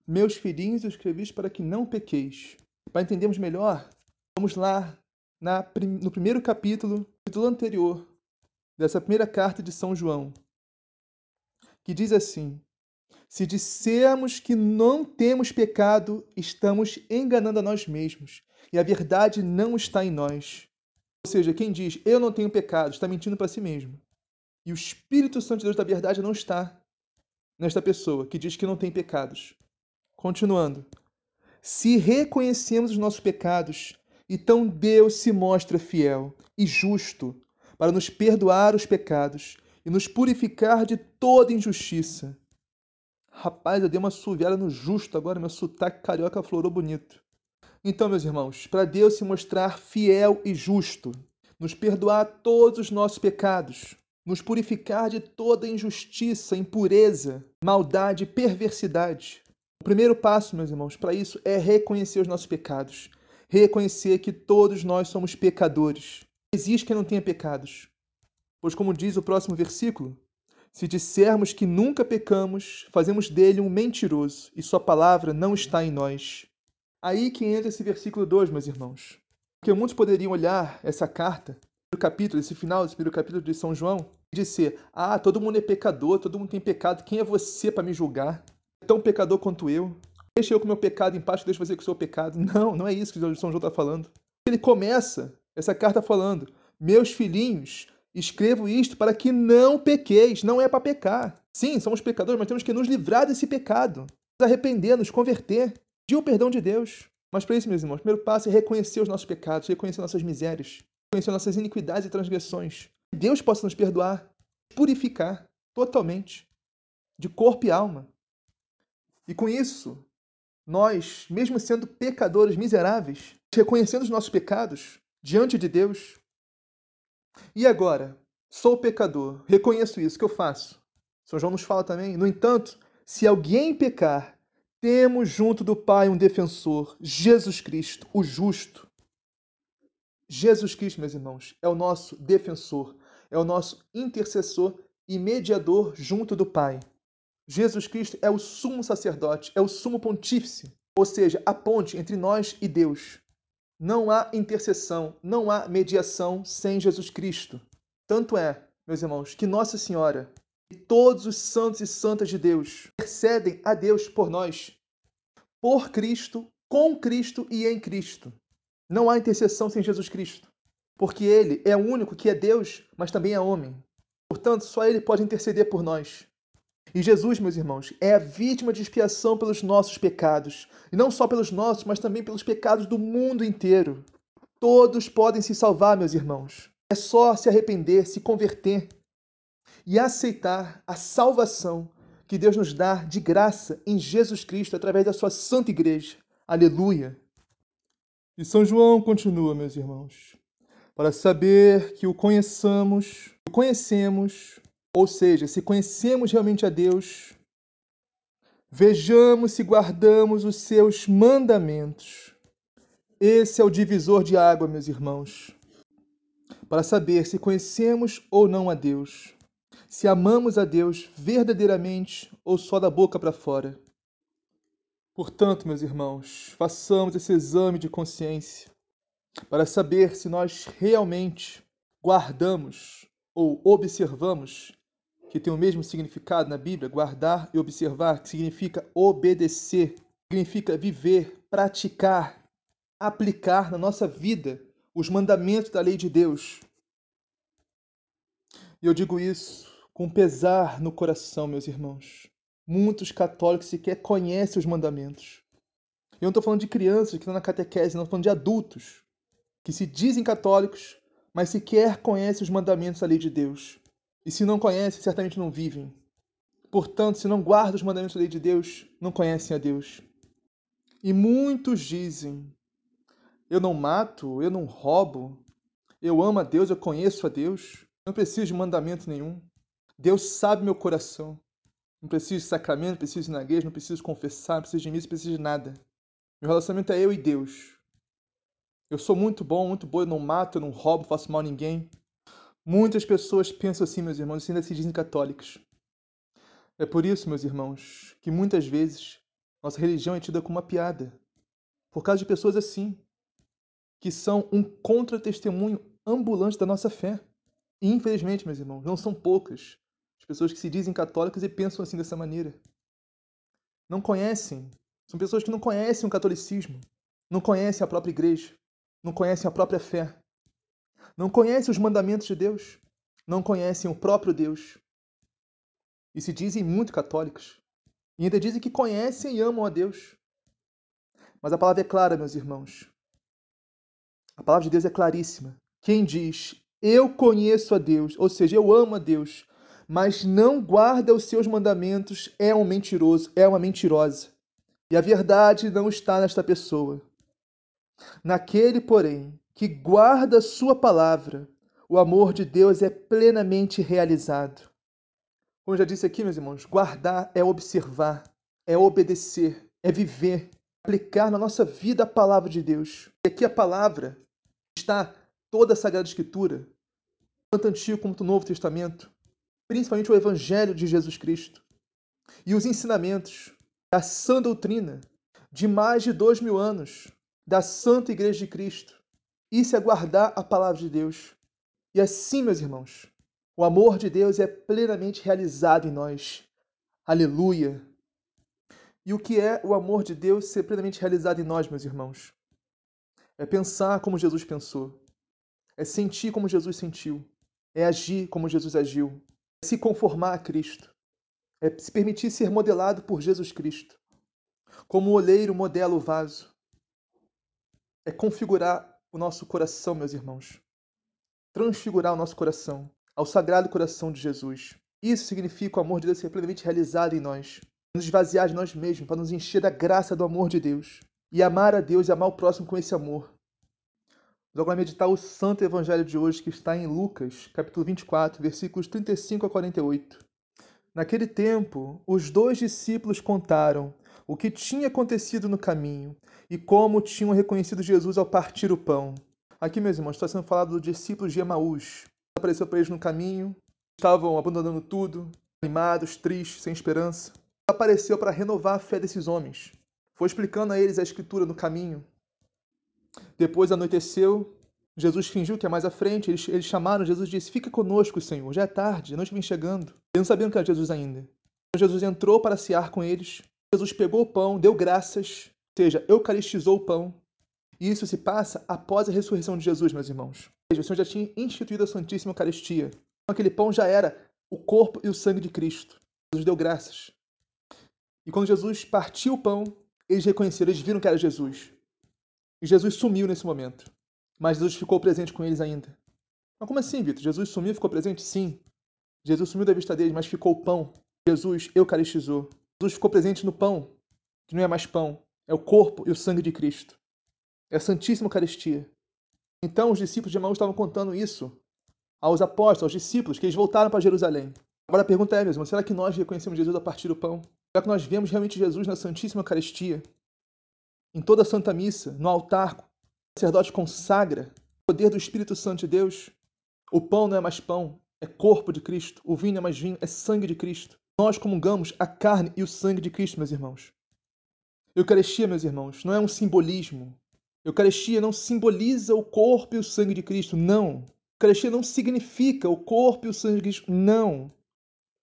Meus filhinhos, eu escrevi isto para que não pequeis. Para entendermos melhor, vamos lá na, no primeiro capítulo, capítulo anterior dessa primeira carta de São João, que diz assim: Se dissermos que não temos pecado, estamos enganando a nós mesmos, e a verdade não está em nós. Ou seja, quem diz eu não tenho pecado está mentindo para si mesmo. E o Espírito Santo de Deus da verdade não está nesta pessoa que diz que não tem pecados. Continuando. Se reconhecemos os nossos pecados, então Deus se mostra fiel e justo para nos perdoar os pecados e nos purificar de toda injustiça. Rapaz, eu dei uma suviada no justo agora, meu sotaque carioca florou bonito. Então, meus irmãos, para Deus se mostrar fiel e justo, nos perdoar todos os nossos pecados, nos purificar de toda injustiça, impureza, maldade perversidade. O primeiro passo, meus irmãos, para isso é reconhecer os nossos pecados, reconhecer que todos nós somos pecadores. Existe quem não tenha pecados. Pois, como diz o próximo versículo, se dissermos que nunca pecamos, fazemos dele um mentiroso e sua palavra não está em nós. Aí que entra esse versículo 2, meus irmãos. Porque muitos poderiam olhar essa carta, capítulo, esse final desse primeiro capítulo de São João, e dizer: Ah, todo mundo é pecador, todo mundo tem pecado, quem é você para me julgar? É tão pecador quanto eu. Deixa eu com meu pecado em paz, deixa você com o seu pecado. Não, não é isso que São João está falando. Ele começa essa carta falando: Meus filhinhos, escrevo isto para que não pequeis. Não é para pecar. Sim, somos pecadores, mas temos que nos livrar desse pecado. Nos arrepender, nos converter pedir o perdão de Deus. Mas para isso, meus irmãos, o primeiro passo é reconhecer os nossos pecados, reconhecer nossas misérias, reconhecer nossas iniquidades e transgressões. Deus possa nos perdoar, purificar totalmente, de corpo e alma. E com isso, nós, mesmo sendo pecadores miseráveis, reconhecendo os nossos pecados diante de Deus. E agora, sou pecador, reconheço isso, que eu faço? São João nos fala também, no entanto, se alguém pecar, temos junto do Pai um defensor, Jesus Cristo, o justo. Jesus Cristo, meus irmãos, é o nosso defensor, é o nosso intercessor e mediador junto do Pai. Jesus Cristo é o sumo sacerdote, é o sumo pontífice, ou seja, a ponte entre nós e Deus. Não há intercessão, não há mediação sem Jesus Cristo. Tanto é, meus irmãos, que Nossa Senhora e todos os santos e santas de Deus intercedem a Deus por nós, por Cristo, com Cristo e em Cristo. Não há intercessão sem Jesus Cristo, porque Ele é o único que é Deus, mas também é homem. Portanto, só Ele pode interceder por nós. E Jesus, meus irmãos, é a vítima de expiação pelos nossos pecados, e não só pelos nossos, mas também pelos pecados do mundo inteiro. Todos podem se salvar, meus irmãos. É só se arrepender, se converter e aceitar a salvação que Deus nos dá de graça em Jesus Cristo através da sua santa igreja. Aleluia! E São João continua, meus irmãos, para saber que o conheçamos, o conhecemos, ou seja, se conhecemos realmente a Deus, vejamos se guardamos os seus mandamentos. Esse é o divisor de água, meus irmãos, para saber se conhecemos ou não a Deus se amamos a Deus verdadeiramente ou só da boca para fora. Portanto, meus irmãos, façamos esse exame de consciência para saber se nós realmente guardamos ou observamos, que tem o mesmo significado na Bíblia, guardar e observar, que significa obedecer, significa viver, praticar, aplicar na nossa vida os mandamentos da lei de Deus. E eu digo isso com pesar no coração, meus irmãos. Muitos católicos sequer conhecem os mandamentos. Eu não estou falando de crianças que estão na catequese, não estou falando de adultos que se dizem católicos, mas sequer conhecem os mandamentos da lei de Deus. E se não conhecem, certamente não vivem. Portanto, se não guardam os mandamentos da lei de Deus, não conhecem a Deus. E muitos dizem: Eu não mato, eu não roubo, eu amo a Deus, eu conheço a Deus, não preciso de mandamento nenhum. Deus sabe meu coração. Não preciso de sacramento, não preciso ir na igreja, não preciso confessar, não preciso de missa, não preciso de nada. Meu relacionamento é eu e Deus. Eu sou muito bom, muito bom, eu não mato, eu não roubo, faço mal a ninguém. Muitas pessoas pensam assim, meus irmãos, e ainda se dizem católicos. É por isso, meus irmãos, que muitas vezes nossa religião é tida como uma piada. Por causa de pessoas assim, que são um contra-testemunho ambulante da nossa fé. E, infelizmente, meus irmãos, não são poucas as pessoas que se dizem católicas e pensam assim dessa maneira. Não conhecem, são pessoas que não conhecem o catolicismo, não conhecem a própria igreja, não conhecem a própria fé, não conhecem os mandamentos de Deus, não conhecem o próprio Deus. E se dizem muito católicos. E ainda dizem que conhecem e amam a Deus. Mas a palavra é clara, meus irmãos. A palavra de Deus é claríssima. Quem diz, eu conheço a Deus, ou seja, eu amo a Deus, mas não guarda os seus mandamentos, é um mentiroso, é uma mentirosa. E a verdade não está nesta pessoa. Naquele, porém, que guarda sua palavra, o amor de Deus é plenamente realizado. Como eu já disse aqui, meus irmãos, guardar é observar, é obedecer, é viver, aplicar na nossa vida a palavra de Deus. E aqui a palavra está toda a Sagrada Escritura, tanto Antigo no Novo Testamento, principalmente o Evangelho de Jesus Cristo e os ensinamentos da sã doutrina de mais de dois mil anos da Santa Igreja de Cristo. Isso é guardar a palavra de Deus. E assim, meus irmãos, o amor de Deus é plenamente realizado em nós. Aleluia! E o que é o amor de Deus ser plenamente realizado em nós, meus irmãos? É pensar como Jesus pensou. É sentir como Jesus sentiu. É agir como Jesus agiu. Se conformar a Cristo. É se permitir ser modelado por Jesus Cristo. Como o oleiro modela o vaso. É configurar o nosso coração, meus irmãos. Transfigurar o nosso coração ao Sagrado Coração de Jesus. Isso significa o amor de Deus ser plenamente realizado em nós, nos esvaziar de nós mesmos, para nos encher da graça do amor de Deus e amar a Deus e amar o próximo com esse amor. Vamos agora meditar o Santo Evangelho de hoje, que está em Lucas, capítulo 24, versículos 35 a 48. Naquele tempo, os dois discípulos contaram o que tinha acontecido no caminho e como tinham reconhecido Jesus ao partir o pão. Aqui, meus irmãos, está sendo falado dos discípulos de Emaús, apareceu para eles no caminho, estavam abandonando tudo, animados, tristes, sem esperança. Apareceu para renovar a fé desses homens. Foi explicando a eles a escritura no caminho. Depois anoiteceu, Jesus fingiu que é mais à frente, eles, eles chamaram, Jesus disse, fica conosco, Senhor, já é tarde, a noite vem chegando. Eles não sabiam que era Jesus ainda. Então, Jesus entrou para cear com eles, Jesus pegou o pão, deu graças, ou seja, eucaristizou o pão, e isso se passa após a ressurreição de Jesus, meus irmãos o Senhor já tinha instituído a Santíssima Eucaristia. Então, aquele pão já era o corpo e o sangue de Cristo. Jesus deu graças. E quando Jesus partiu o pão, eles reconheceram, eles viram que era Jesus. E Jesus sumiu nesse momento. Mas Jesus ficou presente com eles ainda. Mas como assim, Vitor? Jesus sumiu e ficou presente? Sim. Jesus sumiu da vista deles, mas ficou o pão. Jesus eucaristizou. Jesus ficou presente no pão, que não é mais pão, é o corpo e o sangue de Cristo. É a Santíssima Eucaristia. Então os discípulos de Emaús estavam contando isso aos apóstolos, aos discípulos, que eles voltaram para Jerusalém. Agora a pergunta é mesmo, será que nós reconhecemos Jesus a partir do pão? Será que nós vemos realmente Jesus na Santíssima Eucaristia? Em toda a Santa Missa, no altar, o sacerdote consagra o poder do Espírito Santo de Deus. O pão não é mais pão, é corpo de Cristo. O vinho não é mais vinho, é sangue de Cristo. Nós comungamos a carne e o sangue de Cristo, meus irmãos. Eucaristia, meus irmãos, não é um simbolismo, Eucaristia não simboliza o corpo e o sangue de Cristo, não. Eucaristia não significa o corpo e o sangue de Cristo, não.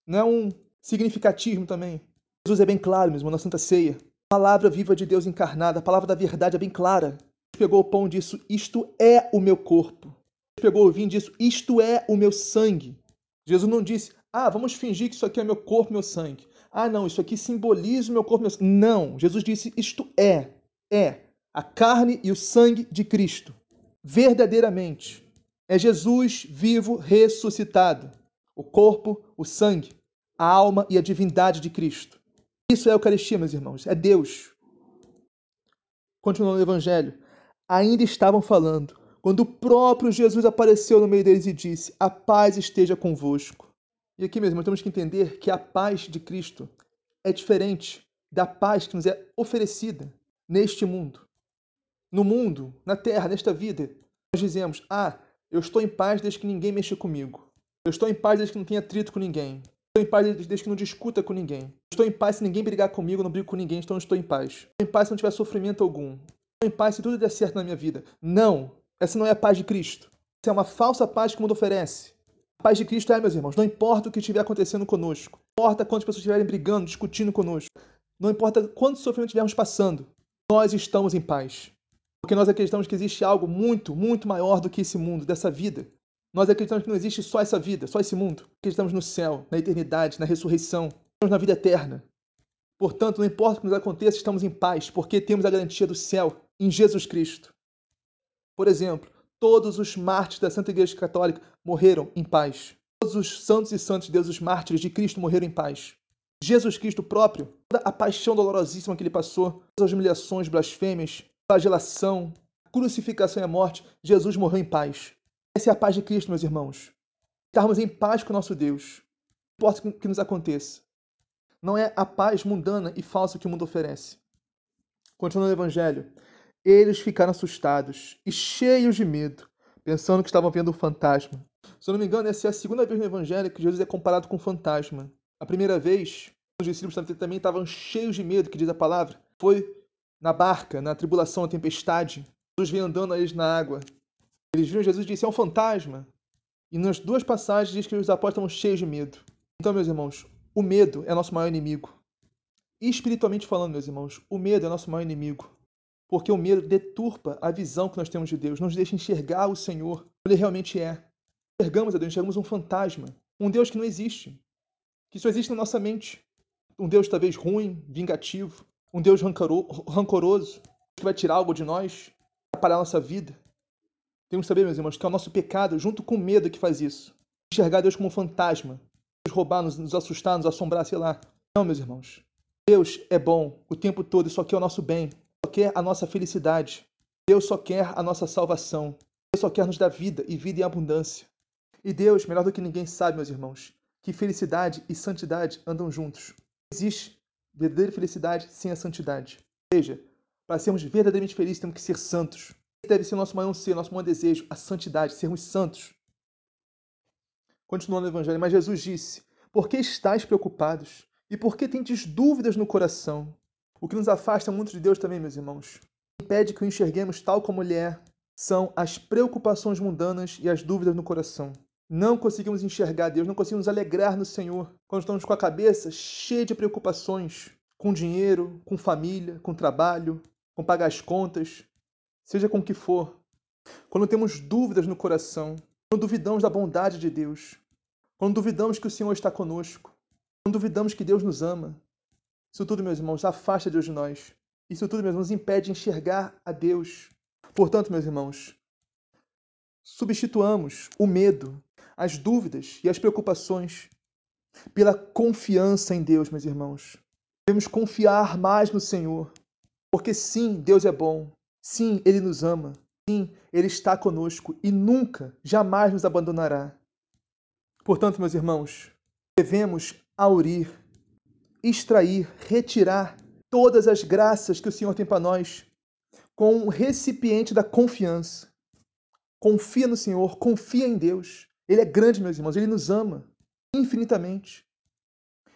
Não é um significativismo também. Jesus é bem claro mesmo na Santa Ceia. Palavra viva de Deus encarnada, a palavra da verdade é bem clara. Pegou o pão e disse: Isto é o meu corpo. Pegou o vinho e disse: Isto é o meu sangue. Jesus não disse: Ah, vamos fingir que isso aqui é meu corpo, meu sangue. Ah, não, isso aqui simboliza o meu corpo, meu sangue. Não, Jesus disse: Isto é, é a carne e o sangue de Cristo. Verdadeiramente, é Jesus vivo ressuscitado, o corpo, o sangue, a alma e a divindade de Cristo. Isso é a Eucaristia, meus irmãos, é Deus. Continuando o Evangelho, ainda estavam falando quando o próprio Jesus apareceu no meio deles e disse: A paz esteja convosco. E aqui mesmo, temos que entender que a paz de Cristo é diferente da paz que nos é oferecida neste mundo no mundo, na terra, nesta vida, nós dizemos: ah, Eu estou em paz desde que ninguém mexa comigo. Eu estou em paz desde que não tenha atrito com ninguém. Estou em paz desde que não discuta com ninguém. Estou em paz se ninguém brigar comigo, não brigo com ninguém, então estou em paz. Estou em paz se não tiver sofrimento algum. Estou em paz se tudo der certo na minha vida. Não! Essa não é a paz de Cristo. Essa é uma falsa paz que o mundo oferece. A paz de Cristo é, meus irmãos, não importa o que estiver acontecendo conosco. Não importa quantas pessoas estiverem brigando, discutindo conosco. Não importa quanto sofrimento estivermos passando. Nós estamos em paz. Porque nós acreditamos que existe algo muito, muito maior do que esse mundo, dessa vida. Nós acreditamos que não existe só essa vida, só esse mundo. Acreditamos no céu, na eternidade, na ressurreição. Estamos na vida eterna. Portanto, não importa o que nos aconteça, estamos em paz, porque temos a garantia do céu em Jesus Cristo. Por exemplo, todos os mártires da Santa Igreja Católica morreram em paz. Todos os santos e santos de Deus, os mártires de Cristo, morreram em paz. Jesus Cristo próprio, toda a paixão dolorosíssima que ele passou, todas as humilhações, blasfêmias, flagelação, crucificação e a morte, Jesus morreu em paz. Essa é a paz de Cristo, meus irmãos. Estarmos em paz com o nosso Deus. Importa o que nos aconteça. Não é a paz mundana e falsa que o mundo oferece. Continuando o Evangelho. Eles ficaram assustados e cheios de medo, pensando que estavam vendo um fantasma. Se eu não me engano, essa é a segunda vez no Evangelho que Jesus é comparado com um fantasma. A primeira vez, os discípulos também estavam cheios de medo, que diz a palavra. Foi na barca, na tribulação, na tempestade. Jesus veio andando a eles na água. Eles viram Jesus e disse, é um fantasma. E nas duas passagens diz que os apóstolos estavam cheios de medo. Então, meus irmãos, o medo é nosso maior inimigo. E espiritualmente falando, meus irmãos, o medo é nosso maior inimigo. Porque o medo deturpa a visão que nós temos de Deus, não nos deixa enxergar o Senhor como Ele realmente é. Enxergamos a Deus, enxergamos um fantasma, um Deus que não existe, que só existe na nossa mente. Um Deus talvez ruim, vingativo, um Deus rancoroso, que vai tirar algo de nós, atrapalhar a nossa vida. Temos que saber, meus irmãos, que é o nosso pecado, junto com o medo, que faz isso. Enxergar Deus como um fantasma, nos roubar, nos, nos assustar, nos assombrar, sei lá. Não, meus irmãos. Deus é bom o tempo todo, isso aqui é o nosso bem, só quer a nossa felicidade. Deus só quer a nossa salvação. Deus só quer nos dar vida e vida em abundância. E Deus, melhor do que ninguém sabe, meus irmãos, que felicidade e santidade andam juntos. Não existe verdadeira felicidade sem a santidade. Ou seja, para sermos verdadeiramente felizes, temos que ser santos deve ser nosso maior ser, nosso maior desejo, a santidade, sermos santos. Continuando o Evangelho, mas Jesus disse: Por que estáis preocupados? E por que tendes dúvidas no coração? O que nos afasta muito de Deus também, meus irmãos, impede que o enxerguemos tal como Ele é, são as preocupações mundanas e as dúvidas no coração. Não conseguimos enxergar Deus, não conseguimos alegrar no Senhor quando estamos com a cabeça cheia de preocupações com dinheiro, com família, com trabalho, com pagar as contas, seja com o que for, quando temos dúvidas no coração, quando duvidamos da bondade de Deus, quando duvidamos que o Senhor está conosco, quando duvidamos que Deus nos ama, isso tudo, meus irmãos, afasta Deus de nós. Isso tudo, meus irmãos, impede de enxergar a Deus. Portanto, meus irmãos, substituamos o medo, as dúvidas e as preocupações pela confiança em Deus, meus irmãos. Devemos confiar mais no Senhor, porque sim, Deus é bom, Sim, Ele nos ama. Sim, Ele está conosco e nunca, jamais nos abandonará. Portanto, meus irmãos, devemos aurir, extrair, retirar todas as graças que o Senhor tem para nós com um recipiente da confiança. Confia no Senhor, confia em Deus. Ele é grande, meus irmãos, ele nos ama infinitamente.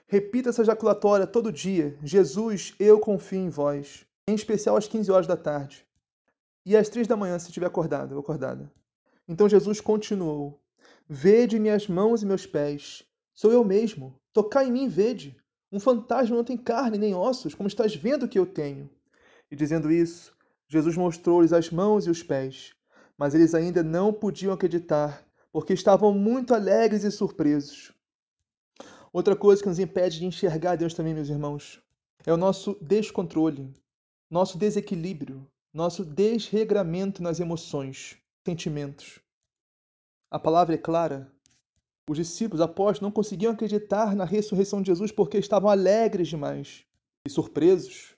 Repita essa ejaculatória todo dia. Jesus, eu confio em vós. Em especial às 15 horas da tarde. E às três da manhã, se estiver acordado acordada. Então Jesus continuou: Vede minhas mãos e meus pés. Sou eu mesmo. Tocai em mim vede. Um fantasma não tem carne nem ossos, como estás vendo que eu tenho. E dizendo isso, Jesus mostrou-lhes as mãos e os pés. Mas eles ainda não podiam acreditar, porque estavam muito alegres e surpresos. Outra coisa que nos impede de enxergar Deus também, meus irmãos, é o nosso descontrole, nosso desequilíbrio, nosso desregramento nas emoções, sentimentos. A palavra é clara. Os discípulos apóstolos não conseguiam acreditar na ressurreição de Jesus porque estavam alegres demais e surpresos.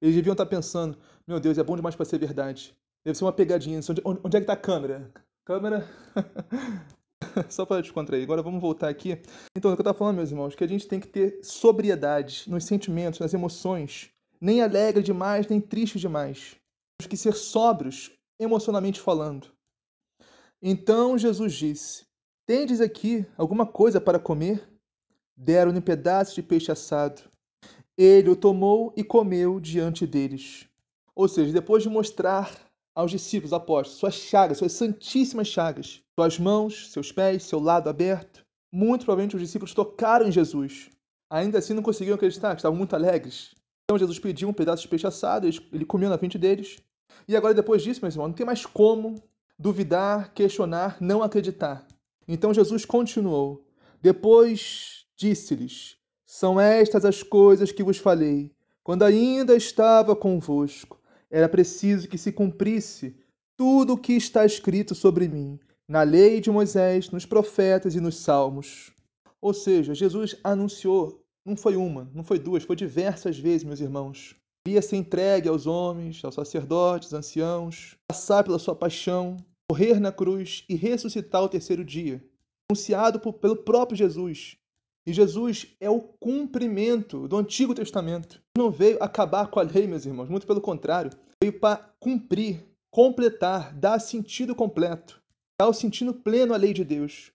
Eles deviam estar pensando: meu Deus, é bom demais para ser verdade. Deve ser uma pegadinha. Onde, onde é que está a câmera? Câmera. Só para descontrair. Agora vamos voltar aqui. Então, o que eu estava falando, meus irmãos, que a gente tem que ter sobriedade nos sentimentos, nas emoções. Nem alegre demais, nem triste demais. Que ser sóbrios, emocionalmente falando. Então Jesus disse: Tendes aqui alguma coisa para comer? Deram-lhe um pedaço de peixe assado. Ele o tomou e comeu diante deles. Ou seja, depois de mostrar aos discípulos, apóstolos, suas chagas, suas santíssimas chagas, suas mãos, seus pés, seu lado aberto, muito provavelmente os discípulos tocaram em Jesus. Ainda assim não conseguiam acreditar, estavam muito alegres. Então Jesus pediu um pedaço de peixe assado, ele comeu na frente deles. E agora, depois disso, meus irmãos, não tem mais como duvidar, questionar, não acreditar. Então Jesus continuou. Depois disse-lhes: São estas as coisas que vos falei, quando ainda estava convosco. Era preciso que se cumprisse tudo o que está escrito sobre mim, na lei de Moisés, nos profetas e nos salmos. Ou seja, Jesus anunciou, não foi uma, não foi duas, foi diversas vezes, meus irmãos. Ia ser entregue aos homens, aos sacerdotes, anciãos, passar pela sua paixão, morrer na cruz e ressuscitar ao terceiro dia, anunciado por, pelo próprio Jesus. E Jesus é o cumprimento do Antigo Testamento. Não veio acabar com a lei, meus irmãos, muito pelo contrário. Veio para cumprir, completar, dar sentido completo, dar o sentido pleno à lei de Deus.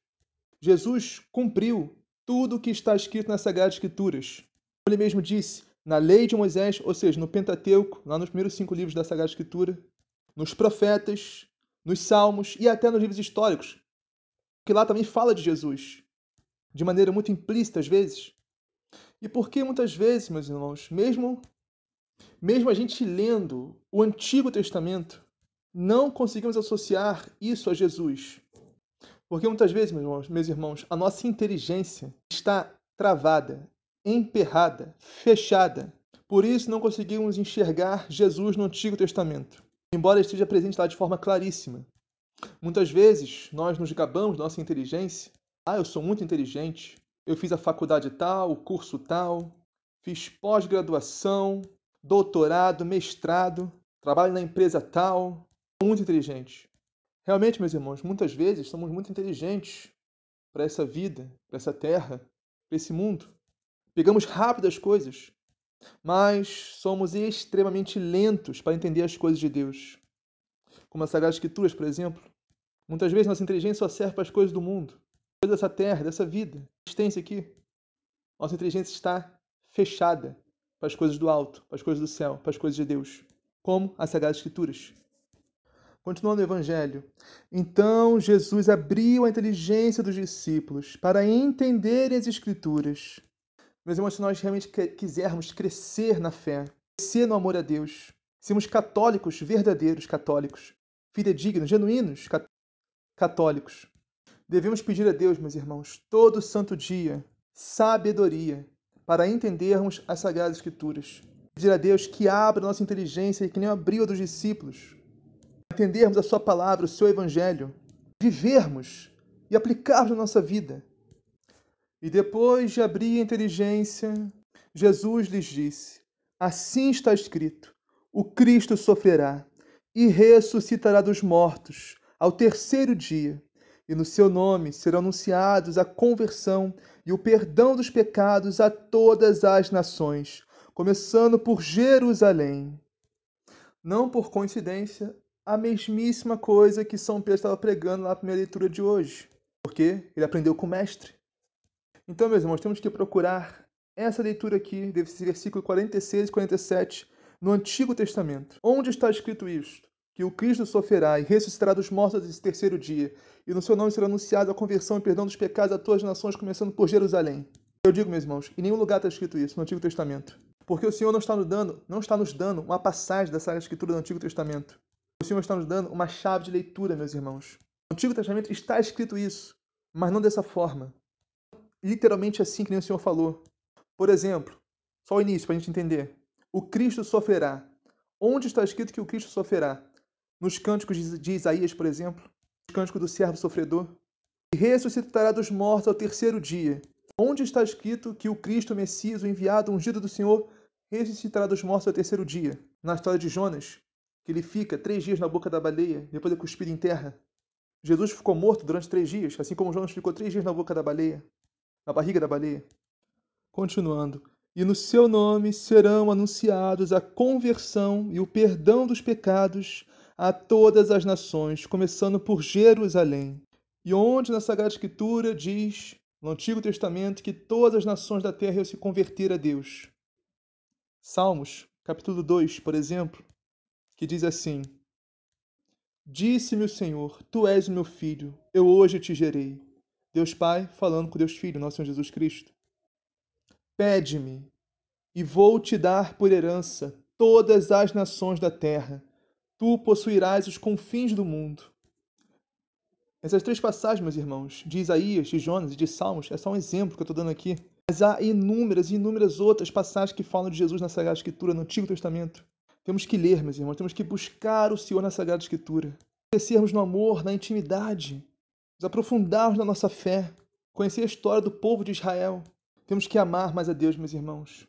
Jesus cumpriu tudo o que está escrito nas Sagradas Escrituras. Ele mesmo disse, na lei de Moisés, ou seja, no Pentateuco, lá nos primeiros cinco livros da Sagrada Escritura, nos profetas, nos salmos e até nos livros históricos, que lá também fala de Jesus de maneira muito implícita às vezes. E por que muitas vezes, meus irmãos, mesmo mesmo a gente lendo o Antigo Testamento, não conseguimos associar isso a Jesus? Porque muitas vezes, meus irmãos, meus irmãos, a nossa inteligência está travada, emperrada, fechada. Por isso não conseguimos enxergar Jesus no Antigo Testamento, embora esteja presente lá de forma claríssima. Muitas vezes nós nos gabamos da nossa inteligência ah, eu sou muito inteligente, eu fiz a faculdade tal, o curso tal, fiz pós-graduação, doutorado, mestrado, trabalho na empresa tal, muito inteligente. Realmente, meus irmãos, muitas vezes somos muito inteligentes para essa vida, para essa terra, para esse mundo. Pegamos rápido as coisas, mas somos extremamente lentos para entender as coisas de Deus. Como as Sagradas Escrituras, por exemplo. Muitas vezes nossa inteligência só serve para as coisas do mundo dessa terra, dessa vida, existência aqui. Nossa inteligência está fechada para as coisas do alto, para as coisas do céu, para as coisas de Deus, como as Sagradas Escrituras. Continuando o Evangelho. Então Jesus abriu a inteligência dos discípulos para entenderem as Escrituras. Meus irmãos, se nós realmente quisermos crescer na fé, crescer no amor a Deus, sermos católicos, verdadeiros católicos, fidedignos, genuínos católicos, Devemos pedir a Deus, meus irmãos, todo santo dia, sabedoria para entendermos as Sagradas Escrituras. Pedir a Deus que abra nossa inteligência e que nem abriu a dos discípulos, entendermos a Sua palavra, o Seu Evangelho, vivermos e aplicarmos na nossa vida. E depois de abrir a inteligência, Jesus lhes disse: Assim está escrito: o Cristo sofrerá e ressuscitará dos mortos ao terceiro dia e no seu nome serão anunciados a conversão e o perdão dos pecados a todas as nações, começando por Jerusalém. Não por coincidência, a mesmíssima coisa que São Pedro estava pregando na primeira leitura de hoje, porque ele aprendeu com o mestre. Então, meus irmãos, temos que procurar essa leitura aqui, desse versículo 46 e 47, no Antigo Testamento. Onde está escrito isto? que o Cristo sofrerá e ressuscitará dos mortos nesse terceiro dia, e no seu nome será anunciada a conversão e perdão dos pecados a todas as nações, começando por Jerusalém. Eu digo, meus irmãos, em nenhum lugar está escrito isso no Antigo Testamento. Porque o Senhor não está nos dando, não está nos dando uma passagem dessa escritura do Antigo Testamento. O Senhor está nos dando uma chave de leitura, meus irmãos. No Antigo Testamento está escrito isso, mas não dessa forma. Literalmente assim que nem o Senhor falou. Por exemplo, só o início para a gente entender. O Cristo sofrerá. Onde está escrito que o Cristo sofrerá? nos cânticos de Isaías, por exemplo, o cântico do servo sofredor, e ressuscitará dos mortos ao terceiro dia. Onde está escrito que o Cristo, Messias, o enviado, ungido do Senhor, ressuscitará dos mortos ao terceiro dia? Na história de Jonas, que ele fica três dias na boca da baleia, depois é cuspido em terra. Jesus ficou morto durante três dias, assim como Jonas ficou três dias na boca da baleia, na barriga da baleia. Continuando. E no seu nome serão anunciados a conversão e o perdão dos pecados a todas as nações, começando por Jerusalém. E onde na Sagrada Escritura diz, no Antigo Testamento, que todas as nações da terra iam se converter a Deus. Salmos, capítulo 2, por exemplo, que diz assim: Disse-me o Senhor: Tu és o meu filho, eu hoje te gerei. Deus Pai falando com Deus Filho, nosso Senhor Jesus Cristo. Pede-me, e vou te dar por herança todas as nações da terra. Tu possuirás os confins do mundo. Essas três passagens, meus irmãos, de Isaías, de Jonas e de Salmos, é só um exemplo que eu estou dando aqui. Mas há inúmeras e inúmeras outras passagens que falam de Jesus na Sagrada Escritura, no Antigo Testamento. Temos que ler, meus irmãos, temos que buscar o Senhor na Sagrada Escritura. Crescermos no amor, na intimidade, nos aprofundarmos na nossa fé, conhecer a história do povo de Israel. Temos que amar mais a Deus, meus irmãos.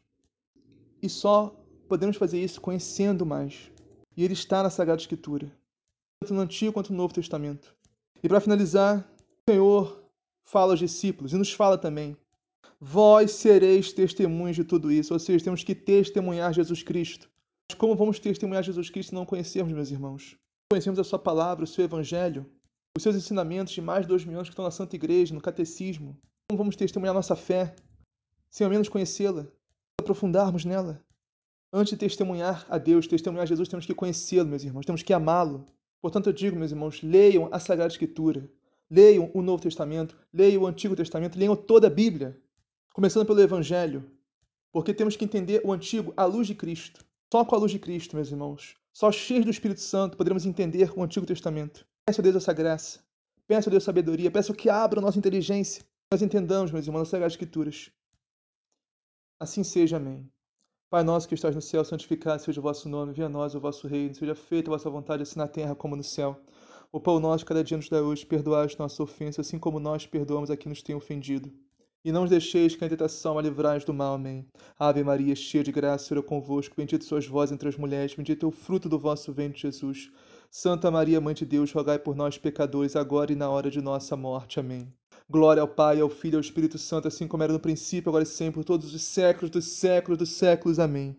E só podemos fazer isso conhecendo mais. E Ele está na Sagrada Escritura, tanto no Antigo quanto no Novo Testamento. E para finalizar, o Senhor fala aos discípulos e nos fala também: Vós sereis testemunhas de tudo isso, ou seja, temos que testemunhar Jesus Cristo. Mas como vamos testemunhar Jesus Cristo se não conhecermos, meus irmãos? Conhecemos a Sua palavra, o Seu Evangelho, os seus ensinamentos de mais de dois mil anos que estão na Santa Igreja, no Catecismo. Como vamos testemunhar nossa fé sem ao menos conhecê-la, aprofundarmos nela? Antes de testemunhar a Deus, testemunhar Jesus, temos que conhecê-lo, meus irmãos, temos que amá-lo. Portanto, eu digo, meus irmãos, leiam a Sagrada Escritura, leiam o Novo Testamento, leiam o Antigo Testamento, leiam toda a Bíblia, começando pelo Evangelho, porque temos que entender o Antigo à luz de Cristo. Só com a luz de Cristo, meus irmãos, só cheios do Espírito Santo poderemos entender o Antigo Testamento. Peço a Deus essa graça, peço a Deus sabedoria, peço que abra a nossa inteligência, nós entendamos, meus irmãos, as Sagradas Escrituras. Assim seja, amém. Pai nosso que estás no céu, santificado seja o vosso nome, venha a nós o vosso reino, seja feita a vossa vontade, assim na terra como no céu. O pão nosso cada dia nos dá hoje, perdoai as nossas ofensas, assim como nós perdoamos a quem nos tem ofendido. E não os deixeis que a tentação a livrais do mal. Amém. Ave Maria, cheia de graça, Senhor é convosco, bendito sois vós entre as mulheres, bendito é o fruto do vosso ventre, Jesus. Santa Maria, Mãe de Deus, rogai por nós, pecadores, agora e na hora de nossa morte. Amém. Glória ao Pai, ao Filho e ao Espírito Santo, assim como era no princípio, agora e sempre, por todos os séculos dos séculos dos séculos. Amém.